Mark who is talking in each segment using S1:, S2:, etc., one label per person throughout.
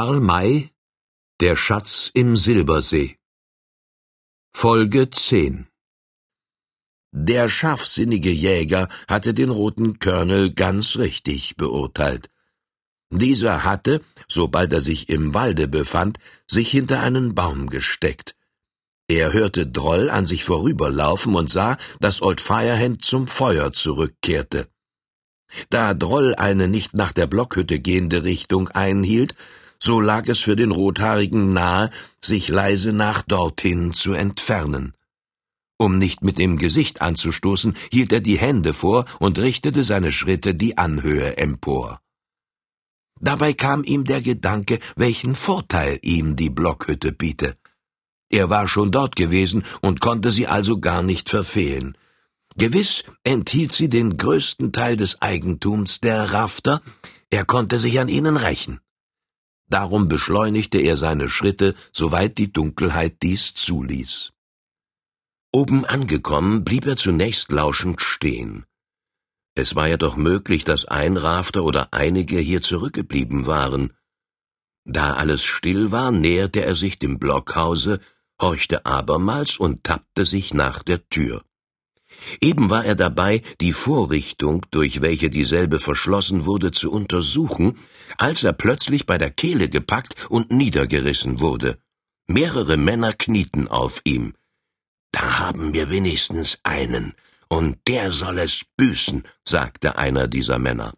S1: Karl May Der Schatz im Silbersee Folge 10
S2: Der scharfsinnige Jäger hatte den roten Colonel ganz richtig beurteilt. Dieser hatte, sobald er sich im Walde befand, sich hinter einen Baum gesteckt. Er hörte Droll an sich vorüberlaufen und sah, dass Old Firehand zum Feuer zurückkehrte. Da Droll eine nicht nach der Blockhütte gehende Richtung einhielt, so lag es für den Rothaarigen nahe, sich leise nach dorthin zu entfernen. Um nicht mit dem Gesicht anzustoßen, hielt er die Hände vor und richtete seine Schritte die Anhöhe empor. Dabei kam ihm der Gedanke, welchen Vorteil ihm die Blockhütte biete. Er war schon dort gewesen und konnte sie also gar nicht verfehlen. Gewiss enthielt sie den größten Teil des Eigentums der Rafter, er konnte sich an ihnen rächen. Darum beschleunigte er seine Schritte, soweit die Dunkelheit dies zuließ. Oben angekommen, blieb er zunächst lauschend stehen. Es war ja doch möglich, dass ein Rafter oder einige hier zurückgeblieben waren. Da alles still war, näherte er sich dem Blockhause, horchte abermals und tappte sich nach der Tür. Eben war er dabei, die Vorrichtung, durch welche dieselbe verschlossen wurde, zu untersuchen, als er plötzlich bei der Kehle gepackt und niedergerissen wurde. Mehrere Männer knieten auf ihm. Da haben wir wenigstens einen, und der soll es büßen, sagte einer dieser Männer.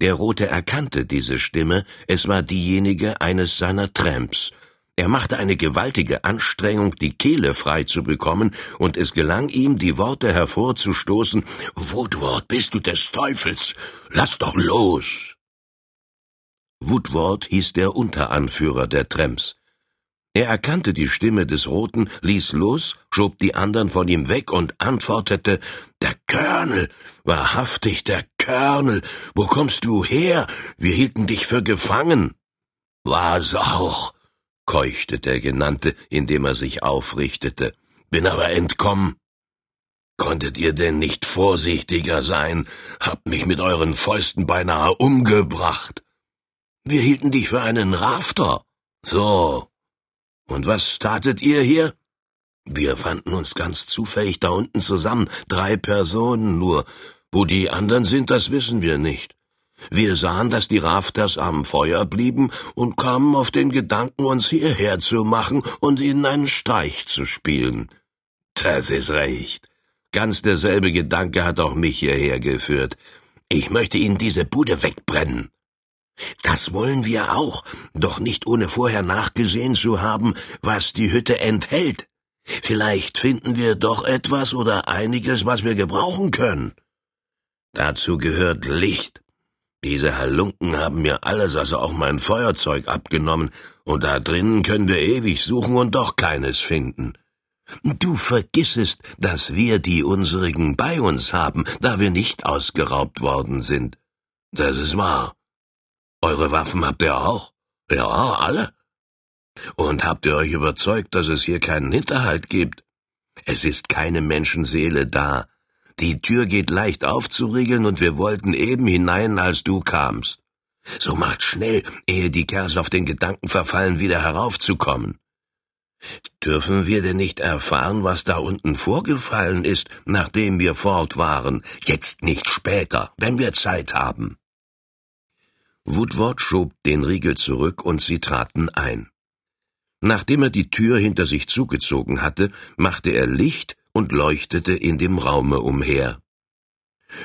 S2: Der Rote erkannte diese Stimme, es war diejenige eines seiner Tramps, er machte eine gewaltige Anstrengung, die Kehle frei zu bekommen, und es gelang ihm, die Worte hervorzustoßen Woodward, bist du des Teufels. Lass doch los. Woodward hieß der Unteranführer der Tramps. Er erkannte die Stimme des Roten, ließ los, schob die anderen von ihm weg und antwortete Der Colonel, wahrhaftig der Colonel, wo kommst du her? Wir hielten dich für gefangen. War's auch, keuchte der Genannte, indem er sich aufrichtete. Bin aber entkommen. Konntet ihr denn nicht vorsichtiger sein? Habt mich mit euren Fäusten beinahe umgebracht. Wir hielten dich für einen Rafter. So. Und was tatet ihr hier? Wir fanden uns ganz zufällig da unten zusammen, drei Personen nur. Wo die anderen sind, das wissen wir nicht. Wir sahen, dass die Rafters am Feuer blieben und kamen auf den Gedanken, uns hierher zu machen und ihnen einen Streich zu spielen. Das ist recht. Ganz derselbe Gedanke hat auch mich hierher geführt. Ich möchte Ihnen diese Bude wegbrennen. Das wollen wir auch, doch nicht ohne vorher nachgesehen zu haben, was die Hütte enthält. Vielleicht finden wir doch etwas oder einiges, was wir gebrauchen können. Dazu gehört Licht, diese Halunken haben mir alles, also auch mein Feuerzeug abgenommen, und da drinnen können wir ewig suchen und doch keines finden. Du vergissest, dass wir die unserigen bei uns haben, da wir nicht ausgeraubt worden sind. Das ist wahr. Eure Waffen habt ihr auch? Ja, alle. Und habt ihr euch überzeugt, dass es hier keinen Hinterhalt gibt? Es ist keine Menschenseele da, die Tür geht leicht aufzuriegeln und wir wollten eben hinein, als du kamst. So macht schnell, ehe die Kerls auf den Gedanken verfallen, wieder heraufzukommen. Dürfen wir denn nicht erfahren, was da unten vorgefallen ist, nachdem wir fort waren, jetzt nicht später, wenn wir Zeit haben? Woodward schob den Riegel zurück und sie traten ein. Nachdem er die Tür hinter sich zugezogen hatte, machte er Licht und leuchtete in dem Raume umher.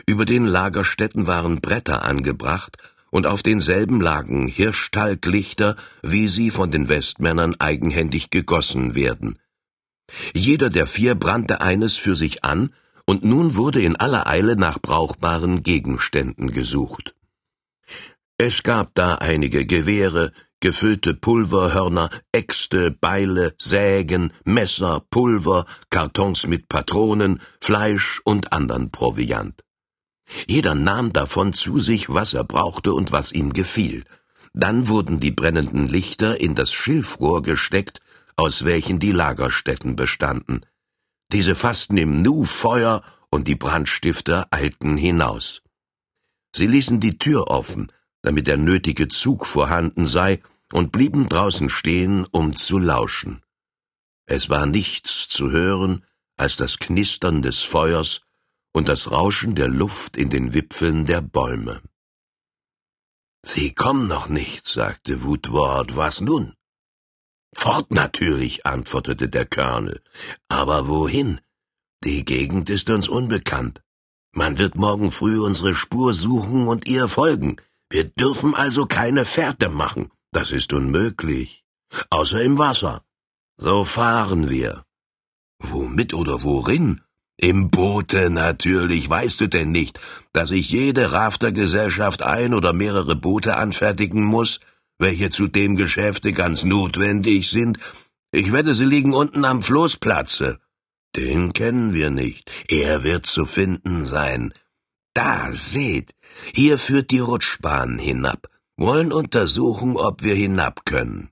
S2: Über den Lagerstätten waren Bretter angebracht, und auf denselben lagen Hirschtalglichter, wie sie von den Westmännern eigenhändig gegossen werden. Jeder der vier brannte eines für sich an, und nun wurde in aller Eile nach brauchbaren Gegenständen gesucht. Es gab da einige Gewehre, gefüllte Pulverhörner, Äxte, Beile, Sägen, Messer, Pulver, Kartons mit Patronen, Fleisch und andern Proviant. Jeder nahm davon zu sich, was er brauchte und was ihm gefiel. Dann wurden die brennenden Lichter in das Schilfrohr gesteckt, aus welchen die Lagerstätten bestanden. Diese fassten im Nu Feuer und die Brandstifter eilten hinaus. Sie ließen die Tür offen, damit der nötige Zug vorhanden sei, und blieben draußen stehen, um zu lauschen. Es war nichts zu hören als das Knistern des Feuers und das Rauschen der Luft in den Wipfeln der Bäume. Sie kommen noch nicht, sagte Woodward, was nun? Fort natürlich, antwortete der Colonel. Aber wohin? Die Gegend ist uns unbekannt. Man wird morgen früh unsere Spur suchen und ihr folgen. Wir dürfen also keine Fährte machen. Das ist unmöglich. Außer im Wasser. So fahren wir. Womit oder worin? Im Boote natürlich. Weißt du denn nicht, dass ich jede Raftergesellschaft ein oder mehrere Boote anfertigen muss, welche zu dem Geschäfte ganz notwendig sind? Ich wette, sie liegen unten am Floßplatze. Den kennen wir nicht. Er wird zu finden sein. Da, seht, hier führt die Rutschbahn hinab. Wollen untersuchen, ob wir hinab können.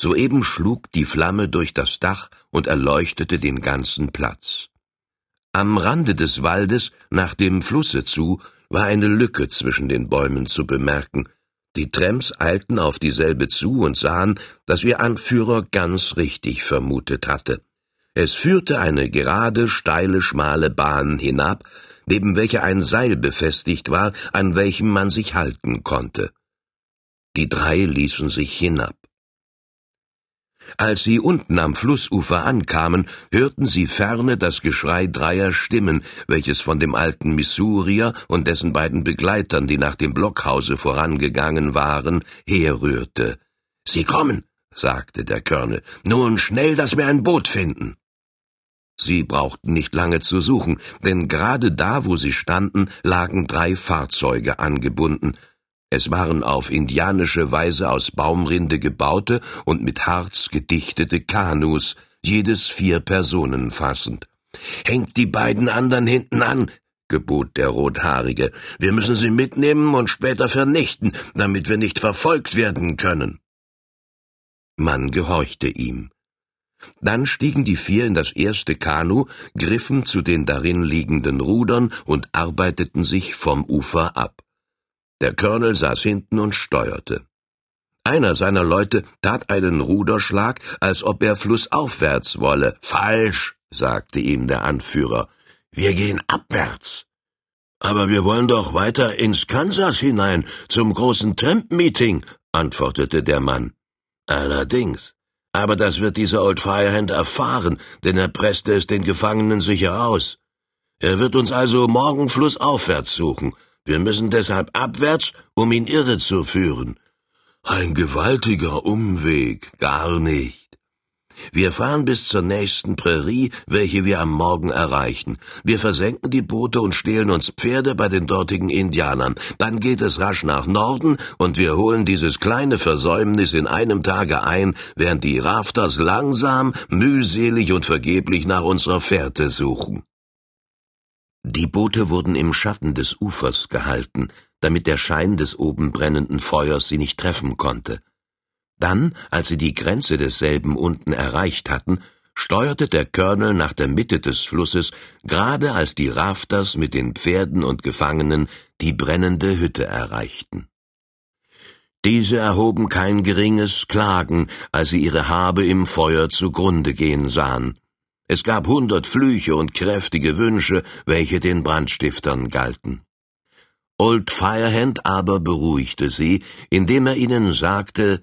S2: Soeben schlug die Flamme durch das Dach und erleuchtete den ganzen Platz. Am Rande des Waldes, nach dem Flusse zu, war eine Lücke zwischen den Bäumen zu bemerken. Die Tramps eilten auf dieselbe zu und sahen, dass ihr Anführer ganz richtig vermutet hatte. Es führte eine gerade, steile, schmale Bahn hinab, neben welcher ein Seil befestigt war, an welchem man sich halten konnte. Die drei ließen sich hinab. Als sie unten am Flussufer ankamen, hörten sie ferne das Geschrei dreier Stimmen, welches von dem alten Missourier und dessen beiden Begleitern, die nach dem Blockhause vorangegangen waren, herrührte. Sie kommen, sagte der Colonel. Nun schnell, dass wir ein Boot finden. Sie brauchten nicht lange zu suchen, denn gerade da, wo sie standen, lagen drei Fahrzeuge angebunden. Es waren auf indianische Weise aus Baumrinde gebaute und mit Harz gedichtete Kanus, jedes vier Personen fassend. Hängt die beiden anderen hinten an, gebot der Rothaarige. Wir müssen sie mitnehmen und später vernichten, damit wir nicht verfolgt werden können. Man gehorchte ihm. Dann stiegen die vier in das erste Kanu, griffen zu den darin liegenden Rudern und arbeiteten sich vom Ufer ab. Der Colonel saß hinten und steuerte. Einer seiner Leute tat einen Ruderschlag, als ob er flussaufwärts wolle. Falsch, sagte ihm der Anführer. Wir gehen abwärts. Aber wir wollen doch weiter ins Kansas hinein, zum großen Tramp-Meeting, antwortete der Mann. Allerdings. Aber das wird dieser Old Firehand erfahren, denn er presste es den Gefangenen sicher aus. Er wird uns also morgen flussaufwärts suchen. Wir müssen deshalb abwärts, um ihn irre zu führen. Ein gewaltiger Umweg, gar nicht. Wir fahren bis zur nächsten Prärie, welche wir am Morgen erreichen. Wir versenken die Boote und stehlen uns Pferde bei den dortigen Indianern. Dann geht es rasch nach Norden und wir holen dieses kleine Versäumnis in einem Tage ein, während die Rafters langsam, mühselig und vergeblich nach unserer Fährte suchen. Die Boote wurden im Schatten des Ufers gehalten, damit der Schein des oben brennenden Feuers sie nicht treffen konnte. Dann, als sie die Grenze desselben unten erreicht hatten, steuerte der Colonel nach der Mitte des Flusses, gerade als die Rafters mit den Pferden und Gefangenen die brennende Hütte erreichten. Diese erhoben kein geringes Klagen, als sie ihre Habe im Feuer zugrunde gehen sahen. Es gab hundert Flüche und kräftige Wünsche, welche den Brandstiftern galten. Old Firehand aber beruhigte sie, indem er ihnen sagte,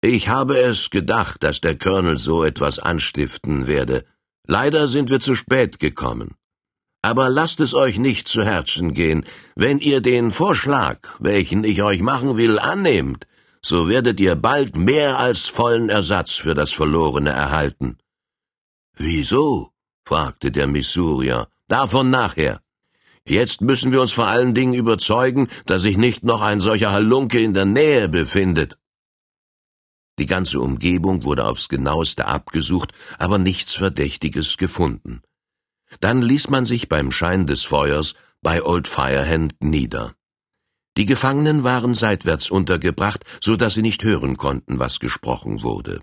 S2: ich habe es gedacht, dass der Colonel so etwas anstiften werde. Leider sind wir zu spät gekommen. Aber lasst es euch nicht zu Herzen gehen. Wenn ihr den Vorschlag, welchen ich euch machen will, annehmt, so werdet ihr bald mehr als vollen Ersatz für das Verlorene erhalten. Wieso? fragte der Missourier. Davon nachher. Jetzt müssen wir uns vor allen Dingen überzeugen, dass sich nicht noch ein solcher Halunke in der Nähe befindet. Die ganze Umgebung wurde aufs genaueste abgesucht, aber nichts Verdächtiges gefunden. Dann ließ man sich beim Schein des Feuers bei Old Firehand nieder. Die Gefangenen waren seitwärts untergebracht, so dass sie nicht hören konnten, was gesprochen wurde.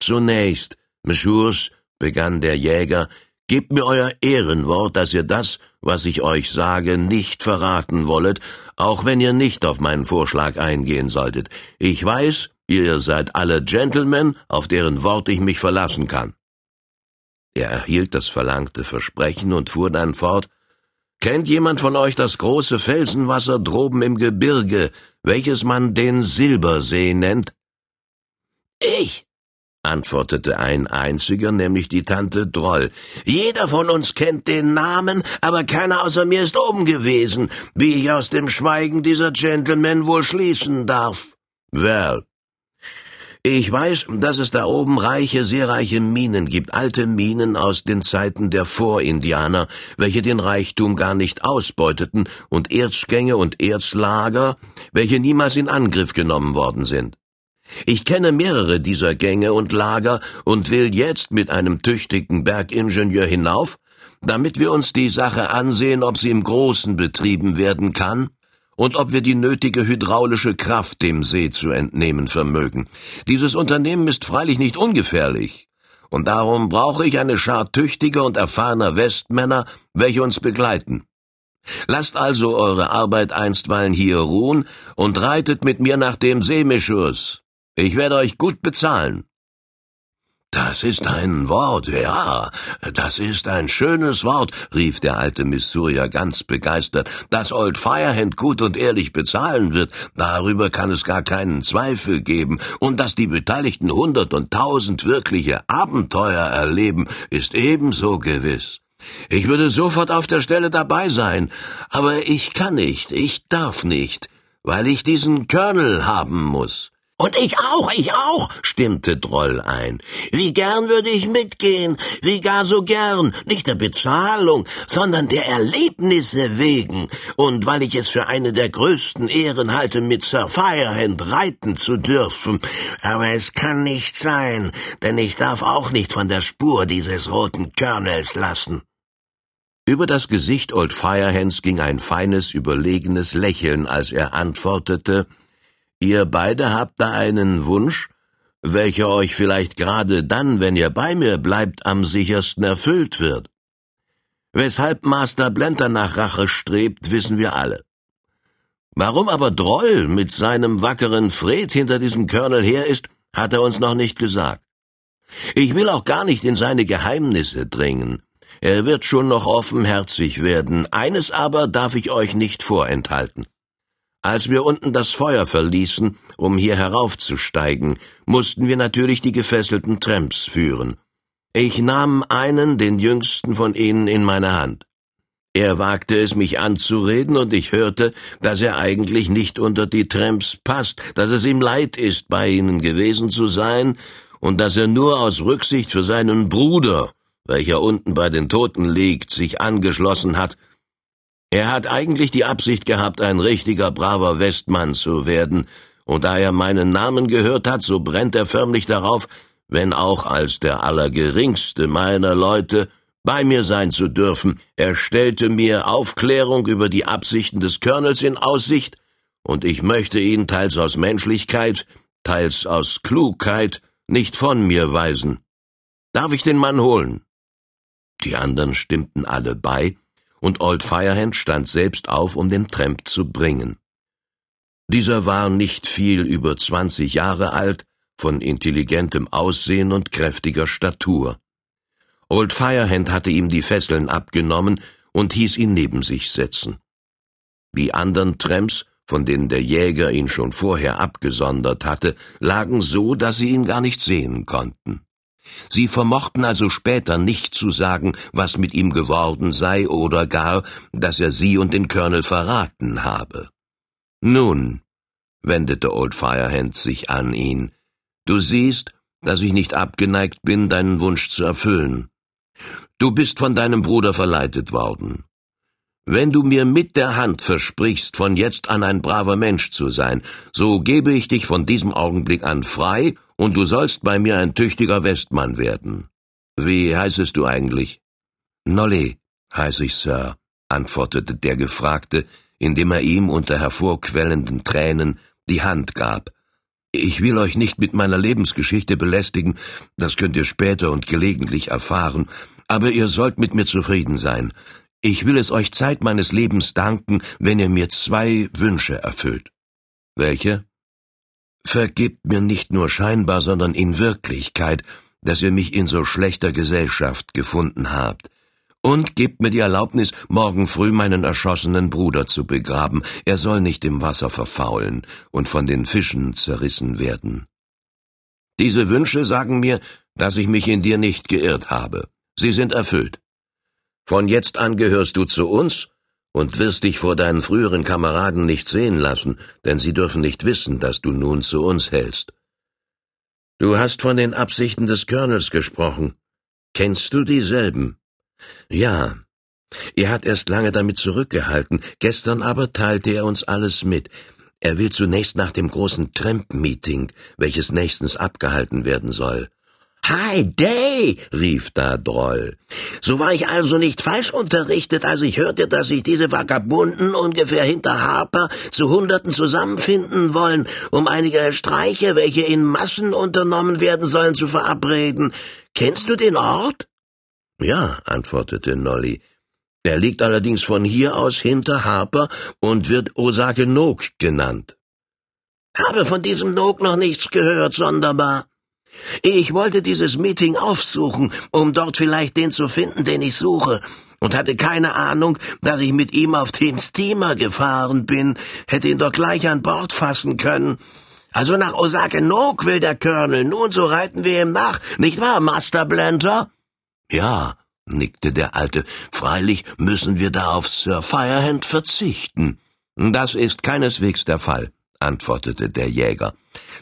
S2: Zunächst, Messieurs, begann der Jäger, Gebt mir euer Ehrenwort, dass ihr das, was ich euch sage, nicht verraten wollet, auch wenn ihr nicht auf meinen Vorschlag eingehen solltet. Ich weiß, ihr seid alle Gentlemen, auf deren Wort ich mich verlassen kann. Er erhielt das verlangte Versprechen und fuhr dann fort, Kennt jemand von euch das große Felsenwasser droben im Gebirge, welches man den Silbersee nennt?
S3: Ich, antwortete ein einziger, nämlich die Tante Droll. Jeder von uns kennt den Namen, aber keiner außer mir ist oben gewesen, wie ich aus dem Schweigen dieser Gentlemen wohl schließen darf.
S2: Well, ich weiß, dass es da oben reiche, sehr reiche Minen gibt, alte Minen aus den Zeiten der Vorindianer, welche den Reichtum gar nicht ausbeuteten, und Erzgänge und Erzlager, welche niemals in Angriff genommen worden sind. Ich kenne mehrere dieser Gänge und Lager und will jetzt mit einem tüchtigen Bergingenieur hinauf, damit wir uns die Sache ansehen, ob sie im Großen betrieben werden kann, und ob wir die nötige hydraulische Kraft dem See zu entnehmen vermögen. Dieses Unternehmen ist freilich nicht ungefährlich, und darum brauche ich eine Schar tüchtiger und erfahrener Westmänner, welche uns begleiten. Lasst also eure Arbeit einstweilen hier ruhen und reitet mit mir nach dem Seemischurs. Ich werde euch gut bezahlen.
S3: Das ist ein Wort, ja, das ist ein schönes Wort, rief der alte Missourier ganz begeistert. Dass Old Firehand gut und ehrlich bezahlen wird, darüber kann es gar keinen Zweifel geben, und dass die Beteiligten hundert und tausend wirkliche Abenteuer erleben, ist ebenso gewiss. Ich würde sofort auf der Stelle dabei sein, aber ich kann nicht, ich darf nicht, weil ich diesen Colonel haben muss.
S4: Und ich auch, ich auch, stimmte Droll ein. Wie gern würde ich mitgehen, wie gar so gern, nicht der Bezahlung, sondern der Erlebnisse wegen, und weil ich es für eine der größten Ehren halte, mit Sir Firehand reiten zu dürfen. Aber es kann nicht sein, denn ich darf auch nicht von der Spur dieses roten Colonels lassen.
S2: Über das Gesicht Old Firehands ging ein feines, überlegenes Lächeln, als er antwortete, Ihr beide habt da einen Wunsch, welcher euch vielleicht gerade dann, wenn ihr bei mir bleibt, am sichersten erfüllt wird. Weshalb Master Blenter nach Rache strebt, wissen wir alle. Warum aber Droll mit seinem wackeren Fred hinter diesem Colonel her ist, hat er uns noch nicht gesagt. Ich will auch gar nicht in seine Geheimnisse dringen. Er wird schon noch offenherzig werden. Eines aber darf ich euch nicht vorenthalten. Als wir unten das Feuer verließen, um hier heraufzusteigen, mussten wir natürlich die gefesselten Tramps führen. Ich nahm einen, den jüngsten von ihnen, in meine Hand. Er wagte es, mich anzureden, und ich hörte, dass er eigentlich nicht unter die Tramps passt, dass es ihm leid ist, bei ihnen gewesen zu sein, und dass er nur aus Rücksicht für seinen Bruder, welcher unten bei den Toten liegt, sich angeschlossen hat er hat eigentlich die Absicht gehabt, ein richtiger braver Westmann zu werden, und da er meinen Namen gehört hat, so brennt er förmlich darauf, wenn auch als der allergeringste meiner Leute, bei mir sein zu dürfen. Er stellte mir Aufklärung über die Absichten des Colonels in Aussicht, und ich möchte ihn teils aus Menschlichkeit, teils aus Klugheit nicht von mir weisen. Darf ich den Mann holen? Die anderen stimmten alle bei, und Old Firehand stand selbst auf, um den Tramp zu bringen. Dieser war nicht viel über zwanzig Jahre alt, von intelligentem Aussehen und kräftiger Statur. Old Firehand hatte ihm die Fesseln abgenommen und hieß ihn neben sich setzen. Die anderen Tramps, von denen der Jäger ihn schon vorher abgesondert hatte, lagen so, dass sie ihn gar nicht sehen konnten. Sie vermochten also später nicht zu sagen, was mit ihm geworden sei oder gar, dass er sie und den Colonel verraten habe. Nun, wendete Old Firehand sich an ihn, du siehst, dass ich nicht abgeneigt bin, deinen Wunsch zu erfüllen. Du bist von deinem Bruder verleitet worden. Wenn du mir mit der Hand versprichst, von jetzt an ein braver Mensch zu sein, so gebe ich dich von diesem Augenblick an frei und du sollst bei mir ein tüchtiger Westmann werden. Wie heißest du eigentlich?
S3: Nolly, heiß ich, Sir, antwortete der Gefragte, indem er ihm unter hervorquellenden Tränen die Hand gab. Ich will euch nicht mit meiner Lebensgeschichte belästigen, das könnt ihr später und gelegentlich erfahren, aber ihr sollt mit mir zufrieden sein. Ich will es euch Zeit meines Lebens danken, wenn ihr mir zwei Wünsche erfüllt. Welche? Vergibt mir nicht nur scheinbar, sondern in Wirklichkeit, dass ihr mich in so schlechter Gesellschaft gefunden habt. Und gebt mir die Erlaubnis, morgen früh meinen erschossenen Bruder zu begraben. Er soll nicht im Wasser verfaulen und von den Fischen zerrissen werden. Diese Wünsche sagen mir, dass ich mich in dir nicht geirrt habe. Sie sind erfüllt. Von jetzt an gehörst du zu uns und wirst dich vor deinen früheren Kameraden nicht sehen lassen, denn sie dürfen nicht wissen, dass du nun zu uns hältst. Du hast von den Absichten des Colonels gesprochen. Kennst du dieselben? Ja. Er hat erst lange damit zurückgehalten, gestern aber teilte er uns alles mit. Er will zunächst nach dem großen Tramp-Meeting, welches nächstens abgehalten werden soll.
S4: Hi Day, rief da Droll. So war ich also nicht falsch unterrichtet, als ich hörte, dass sich diese Vagabunden ungefähr hinter Harper zu Hunderten zusammenfinden wollen, um einige Streiche, welche in Massen unternommen werden sollen, zu verabreden. Kennst du den Ort?
S3: Ja, antwortete Nolly. Er liegt allerdings von hier aus hinter Harper und wird Osake Nok genannt.
S4: Habe von diesem Nok noch nichts gehört, sonderbar. Ich wollte dieses Meeting aufsuchen, um dort vielleicht den zu finden, den ich suche, und hatte keine Ahnung, dass ich mit ihm auf dem Steamer gefahren bin, hätte ihn doch gleich an Bord fassen können. Also nach Osake Nok will der Colonel, nun so reiten wir ihm nach, nicht wahr, Master Blender?
S3: Ja, nickte der Alte, freilich müssen wir da auf Sir Firehand verzichten. Das ist keineswegs der Fall antwortete der Jäger.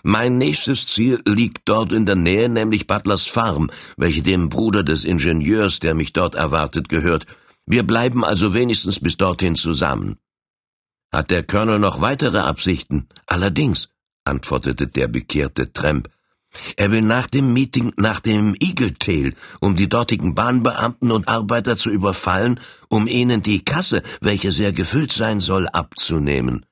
S3: Mein nächstes Ziel liegt dort in der Nähe, nämlich Butlers Farm, welche dem Bruder des Ingenieurs, der mich dort erwartet, gehört. Wir bleiben also wenigstens bis dorthin zusammen. Hat der Colonel noch weitere Absichten? Allerdings, antwortete der bekehrte Tramp. Er will nach dem Meeting nach dem Eagle Tail, um die dortigen Bahnbeamten und Arbeiter zu überfallen, um ihnen die Kasse, welche sehr gefüllt sein soll, abzunehmen.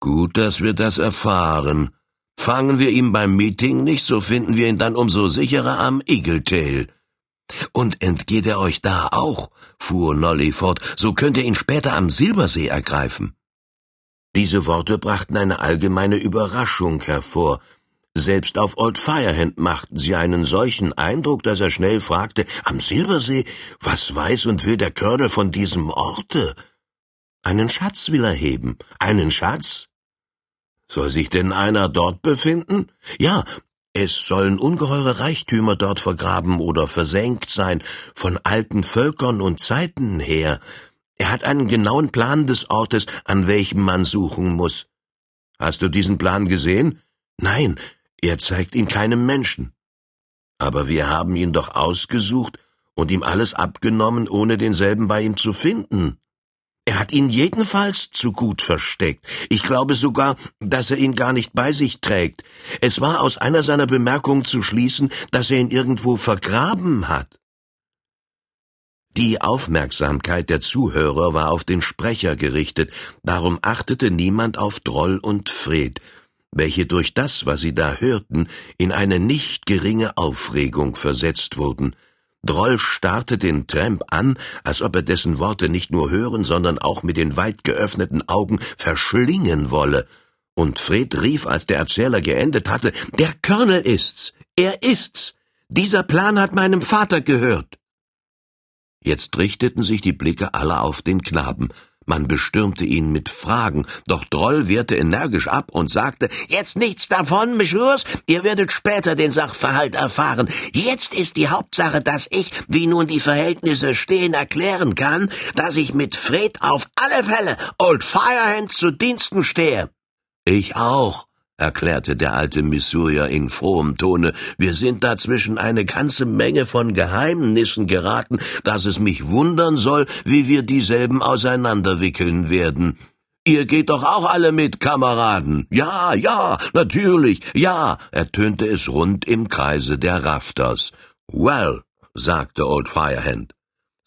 S3: Gut, dass wir das erfahren. Fangen wir ihn beim Meeting nicht, so finden wir ihn dann umso sicherer am Eagle Tail. Und entgeht er euch da auch, fuhr Nolly fort, so könnt ihr ihn später am Silbersee ergreifen. Diese Worte brachten eine allgemeine Überraschung hervor. Selbst auf Old Firehand machten sie einen solchen Eindruck, dass er schnell fragte, am Silbersee, was weiß und will der Colonel von diesem Orte? Einen Schatz will er heben. Einen Schatz? Soll sich denn einer dort befinden? Ja, es sollen ungeheure Reichtümer dort vergraben oder versenkt sein, von alten Völkern und Zeiten her. Er hat einen genauen Plan des Ortes, an welchem man suchen muss. Hast du diesen Plan gesehen? Nein, er zeigt ihn keinem Menschen. Aber wir haben ihn doch ausgesucht und ihm alles abgenommen, ohne denselben bei ihm zu finden. Er hat ihn jedenfalls zu gut versteckt. Ich glaube sogar, dass er ihn gar nicht bei sich trägt. Es war aus einer seiner Bemerkungen zu schließen, dass er ihn irgendwo vergraben hat. Die Aufmerksamkeit der Zuhörer war auf den Sprecher gerichtet, darum achtete niemand auf Droll und Fred, welche durch das, was sie da hörten, in eine nicht geringe Aufregung versetzt wurden. Droll starrte den Tramp an, als ob er dessen Worte nicht nur hören, sondern auch mit den weit geöffneten Augen verschlingen wolle. Und Fred rief, als der Erzähler geendet hatte, Der Colonel ist's! Er ist's! Dieser Plan hat meinem Vater gehört! Jetzt richteten sich die Blicke aller auf den Knaben, man bestürmte ihn mit Fragen, doch Droll wehrte energisch ab und sagte, Jetzt nichts davon, Messieurs, ihr werdet später den Sachverhalt erfahren. Jetzt ist die Hauptsache, dass ich, wie nun die Verhältnisse stehen, erklären kann, dass ich mit Fred auf alle Fälle Old Firehand zu Diensten stehe. Ich auch, erklärte der alte Missourier in frohem Tone, wir sind dazwischen eine ganze Menge von Geheimnissen geraten, dass es mich wundern soll, wie wir dieselben auseinanderwickeln werden. Ihr geht doch auch alle mit, Kameraden. Ja, ja, natürlich, ja, ertönte es rund im Kreise der Rafters. Well, sagte Old Firehand,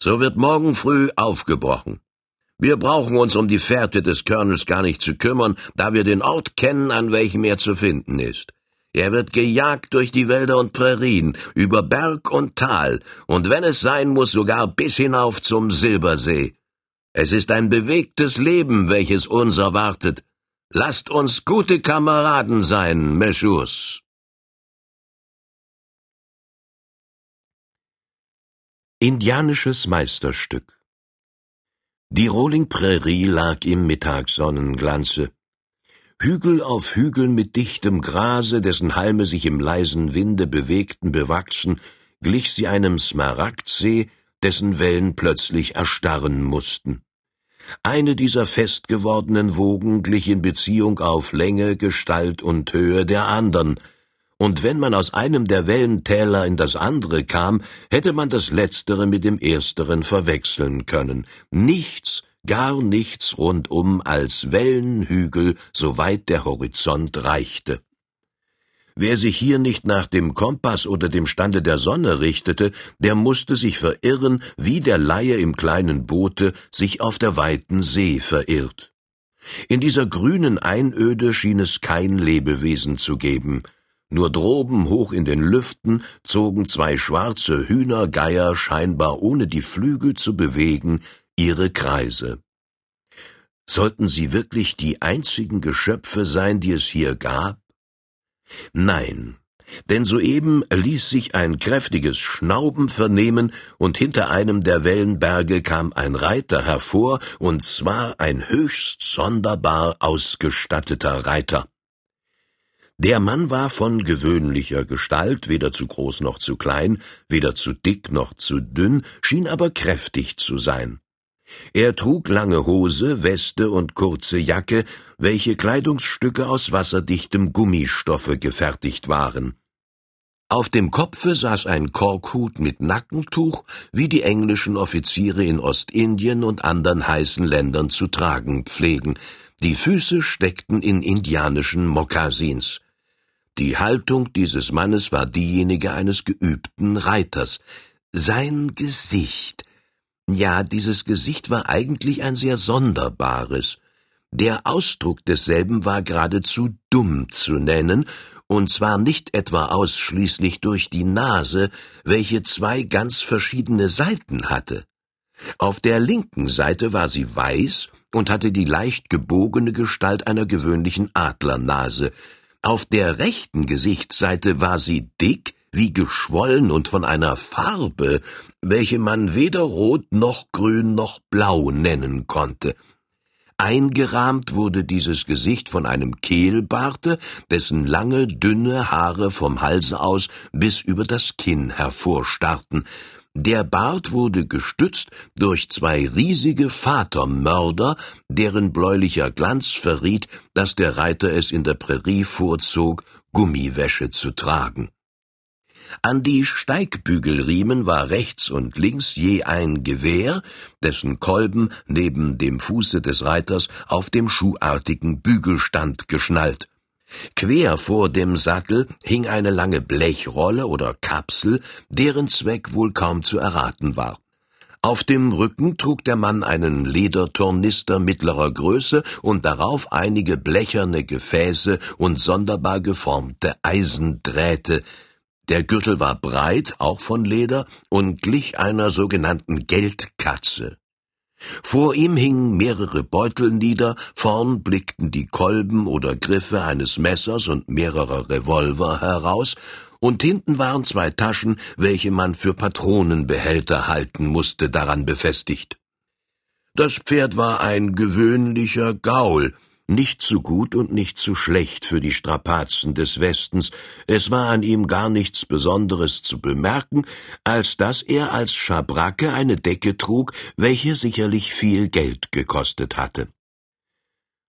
S3: so wird morgen früh aufgebrochen. Wir brauchen uns um die Fährte des Colonels gar nicht zu kümmern, da wir den Ort kennen, an welchem er zu finden ist. Er wird gejagt durch die Wälder und Prärien, über Berg und Tal, und wenn es sein muss, sogar bis hinauf zum Silbersee. Es ist ein bewegtes Leben, welches uns erwartet. Lasst uns gute Kameraden sein, Meschurs.
S2: Indianisches Meisterstück Die Rolling Prärie lag im Mittagssonnenglanze. Hügel auf Hügeln mit dichtem Grase, dessen Halme sich im leisen Winde bewegten, bewachsen, glich sie einem Smaragdsee, dessen Wellen plötzlich erstarren mussten. Eine dieser fest gewordenen Wogen glich in Beziehung auf Länge, Gestalt und Höhe der andern, und wenn man aus einem der Wellentäler in das andere kam, hätte man das letztere mit dem ersteren verwechseln können. Nichts gar nichts rundum als Wellenhügel, soweit der Horizont reichte. Wer sich hier nicht nach dem Kompass oder dem Stande der Sonne richtete, der musste sich verirren, wie der Laie im kleinen Boote sich auf der weiten See verirrt. In dieser grünen Einöde schien es kein Lebewesen zu geben, nur droben hoch in den Lüften zogen zwei schwarze Hühnergeier scheinbar ohne die Flügel zu bewegen ihre Kreise. Sollten sie wirklich die einzigen Geschöpfe sein, die es hier gab? Nein, denn soeben ließ sich ein kräftiges Schnauben vernehmen, und hinter einem der Wellenberge kam ein Reiter hervor, und zwar ein höchst sonderbar ausgestatteter Reiter. Der Mann war von gewöhnlicher Gestalt, weder zu groß noch zu klein, weder zu dick noch zu dünn, schien aber kräftig zu sein. Er trug lange Hose, Weste und kurze Jacke, welche Kleidungsstücke aus wasserdichtem Gummistoffe gefertigt waren. Auf dem Kopfe saß ein Korkhut mit Nackentuch, wie die englischen Offiziere in Ostindien und anderen heißen Ländern zu tragen pflegen. Die Füße steckten in indianischen Mokassins. Die Haltung dieses Mannes war diejenige eines geübten Reiters. Sein Gesicht, ja, dieses Gesicht war eigentlich ein sehr sonderbares. Der Ausdruck desselben war geradezu dumm zu nennen, und zwar nicht etwa ausschließlich durch die Nase, welche zwei ganz verschiedene Seiten hatte. Auf der linken Seite war sie weiß und hatte die leicht gebogene Gestalt einer gewöhnlichen Adlernase, auf der rechten Gesichtsseite war sie dick, wie geschwollen und von einer Farbe, welche man weder rot noch grün noch blau nennen konnte. Eingerahmt wurde dieses Gesicht von einem Kehlbarte, dessen lange, dünne Haare vom Halse aus bis über das Kinn hervorstarrten. Der Bart wurde gestützt durch zwei riesige Vatermörder, deren bläulicher Glanz verriet, dass der Reiter es in der Prärie vorzog, Gummiwäsche zu tragen. An die Steigbügelriemen war rechts und links je ein Gewehr, dessen Kolben neben dem Fuße des Reiters auf dem schuhartigen Bügelstand geschnallt. Quer vor dem Sattel hing eine lange Blechrolle oder Kapsel, deren Zweck wohl kaum zu erraten war. Auf dem Rücken trug der Mann einen Ledertornister mittlerer Größe und darauf einige blecherne Gefäße und sonderbar geformte Eisendrähte, der Gürtel war breit, auch von Leder, und glich einer sogenannten Geldkatze. Vor ihm hingen mehrere Beutel nieder, vorn blickten die Kolben oder Griffe eines Messers und mehrerer Revolver heraus, und hinten waren zwei Taschen, welche man für Patronenbehälter halten musste, daran befestigt. Das Pferd war ein gewöhnlicher Gaul, nicht zu gut und nicht zu schlecht für die Strapazen des Westens, es war an ihm gar nichts Besonderes zu bemerken, als dass er als Schabracke eine Decke trug, welche sicherlich viel Geld gekostet hatte.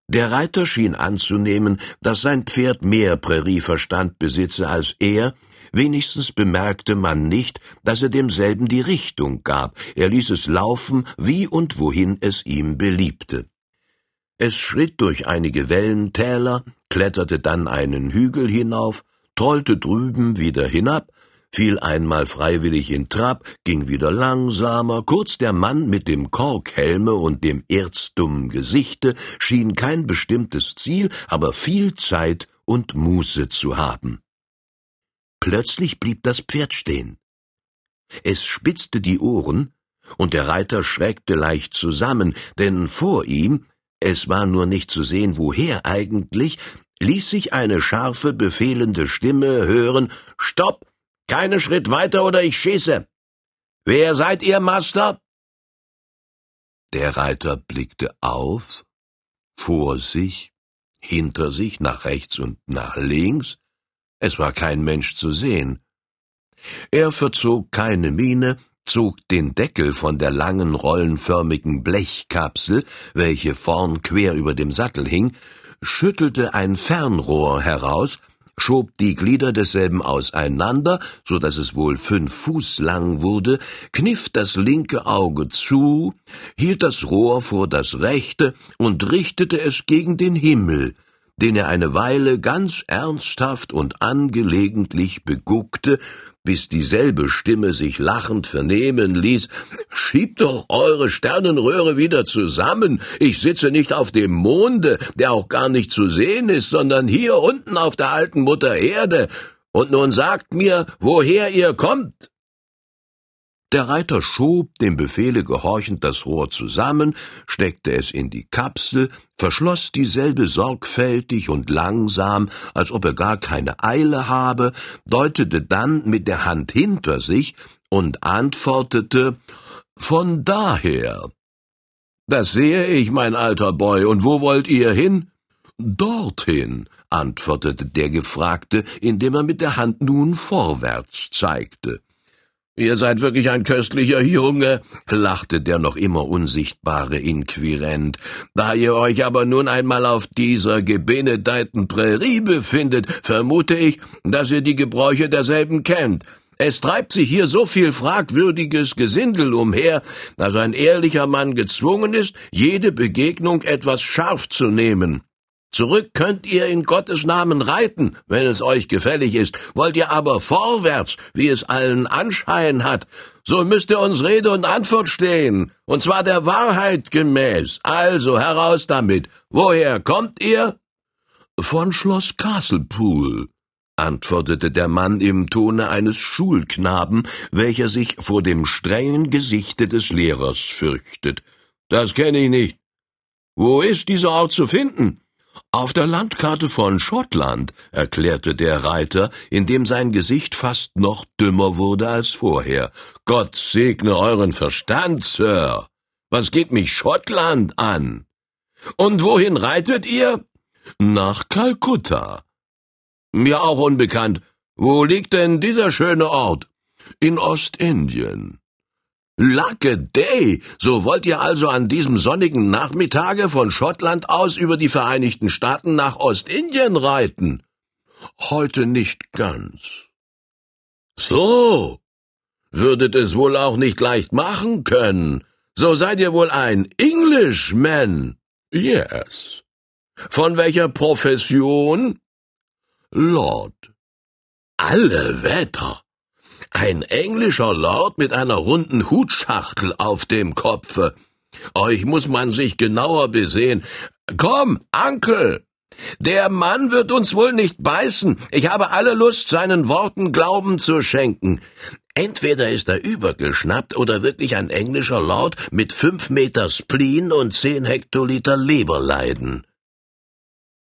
S2: Der Reiter schien anzunehmen, dass sein Pferd mehr Prärieverstand besitze als er, wenigstens bemerkte man nicht, dass er demselben die Richtung gab, er ließ es laufen, wie und wohin es ihm beliebte. Es schritt durch einige Wellentäler, kletterte dann einen Hügel hinauf, trollte drüben wieder hinab,
S3: fiel einmal freiwillig in Trab, ging wieder langsamer, kurz der Mann mit dem Korkhelme und dem erzdummen Gesichte schien kein bestimmtes Ziel, aber viel Zeit und Muße zu haben. Plötzlich blieb das Pferd stehen. Es spitzte die Ohren, und der Reiter schreckte leicht zusammen, denn vor ihm, es war nur nicht zu sehen, woher eigentlich, ließ sich eine scharfe, befehlende Stimme hören Stopp. Keine Schritt weiter oder ich schieße. Wer seid ihr, Master? Der Reiter blickte auf, vor sich, hinter sich, nach rechts und nach links. Es war kein Mensch zu sehen. Er verzog keine Miene, zog den Deckel von der langen rollenförmigen Blechkapsel, welche vorn quer über dem Sattel hing, schüttelte ein Fernrohr heraus, schob die Glieder desselben auseinander, so dass es wohl fünf Fuß lang wurde, kniff das linke Auge zu, hielt das Rohr vor das rechte und richtete es gegen den Himmel, den er eine Weile ganz ernsthaft und angelegentlich beguckte, bis dieselbe Stimme sich lachend vernehmen ließ Schiebt doch eure Sternenröhre wieder zusammen. Ich sitze nicht auf dem Monde, der auch gar nicht zu sehen ist, sondern hier unten auf der alten Mutter Erde. Und nun sagt mir, woher ihr kommt. Der Reiter schob, dem Befehle gehorchend, das Rohr zusammen, steckte es in die Kapsel, verschloss dieselbe sorgfältig und langsam, als ob er gar keine Eile habe, deutete dann mit der Hand hinter sich und antwortete Von daher. Das sehe ich, mein alter Boy, und wo wollt ihr hin? Dorthin, antwortete der Gefragte, indem er mit der Hand nun vorwärts zeigte. Ihr seid wirklich ein köstlicher Junge, lachte der noch immer unsichtbare Inquirent. Da ihr euch aber nun einmal auf dieser gebenedeiten Prärie befindet, vermute ich, dass ihr die Gebräuche derselben kennt. Es treibt sich hier so viel fragwürdiges Gesindel umher, dass ein ehrlicher Mann gezwungen ist, jede Begegnung etwas scharf zu nehmen. Zurück könnt ihr in Gottes Namen reiten, wenn es euch gefällig ist. Wollt ihr aber vorwärts, wie es allen Anschein hat, so müsst ihr uns Rede und Antwort stehen, und zwar der Wahrheit gemäß. Also heraus damit. Woher kommt ihr? Von Schloss Castlepool, antwortete der Mann im Tone eines Schulknaben, welcher sich vor dem strengen Gesichte des Lehrers fürchtet. Das kenne ich nicht. Wo ist dieser Ort zu finden? Auf der Landkarte von Schottland, erklärte der Reiter, indem sein Gesicht fast noch dümmer wurde als vorher. Gott segne euren Verstand, Sir. Was geht mich Schottland an? Und wohin reitet ihr? Nach Kalkutta. Mir auch unbekannt. Wo liegt denn dieser schöne Ort? In Ostindien. Lacke Day! So wollt ihr also an diesem sonnigen Nachmittage von Schottland aus über die Vereinigten Staaten nach Ostindien reiten? Heute nicht ganz. So! Würdet es wohl auch nicht leicht machen können. So seid ihr wohl ein Englishman. Yes. Von welcher Profession? Lord. Alle Wetter. Ein englischer Lord mit einer runden Hutschachtel auf dem Kopfe. Euch muss man sich genauer besehen. Komm, Onkel! Der Mann wird uns wohl nicht beißen. Ich habe alle Lust, seinen Worten Glauben zu schenken. Entweder ist er übergeschnappt oder wirklich ein englischer Lord mit fünf Meter Spleen und zehn Hektoliter Leberleiden.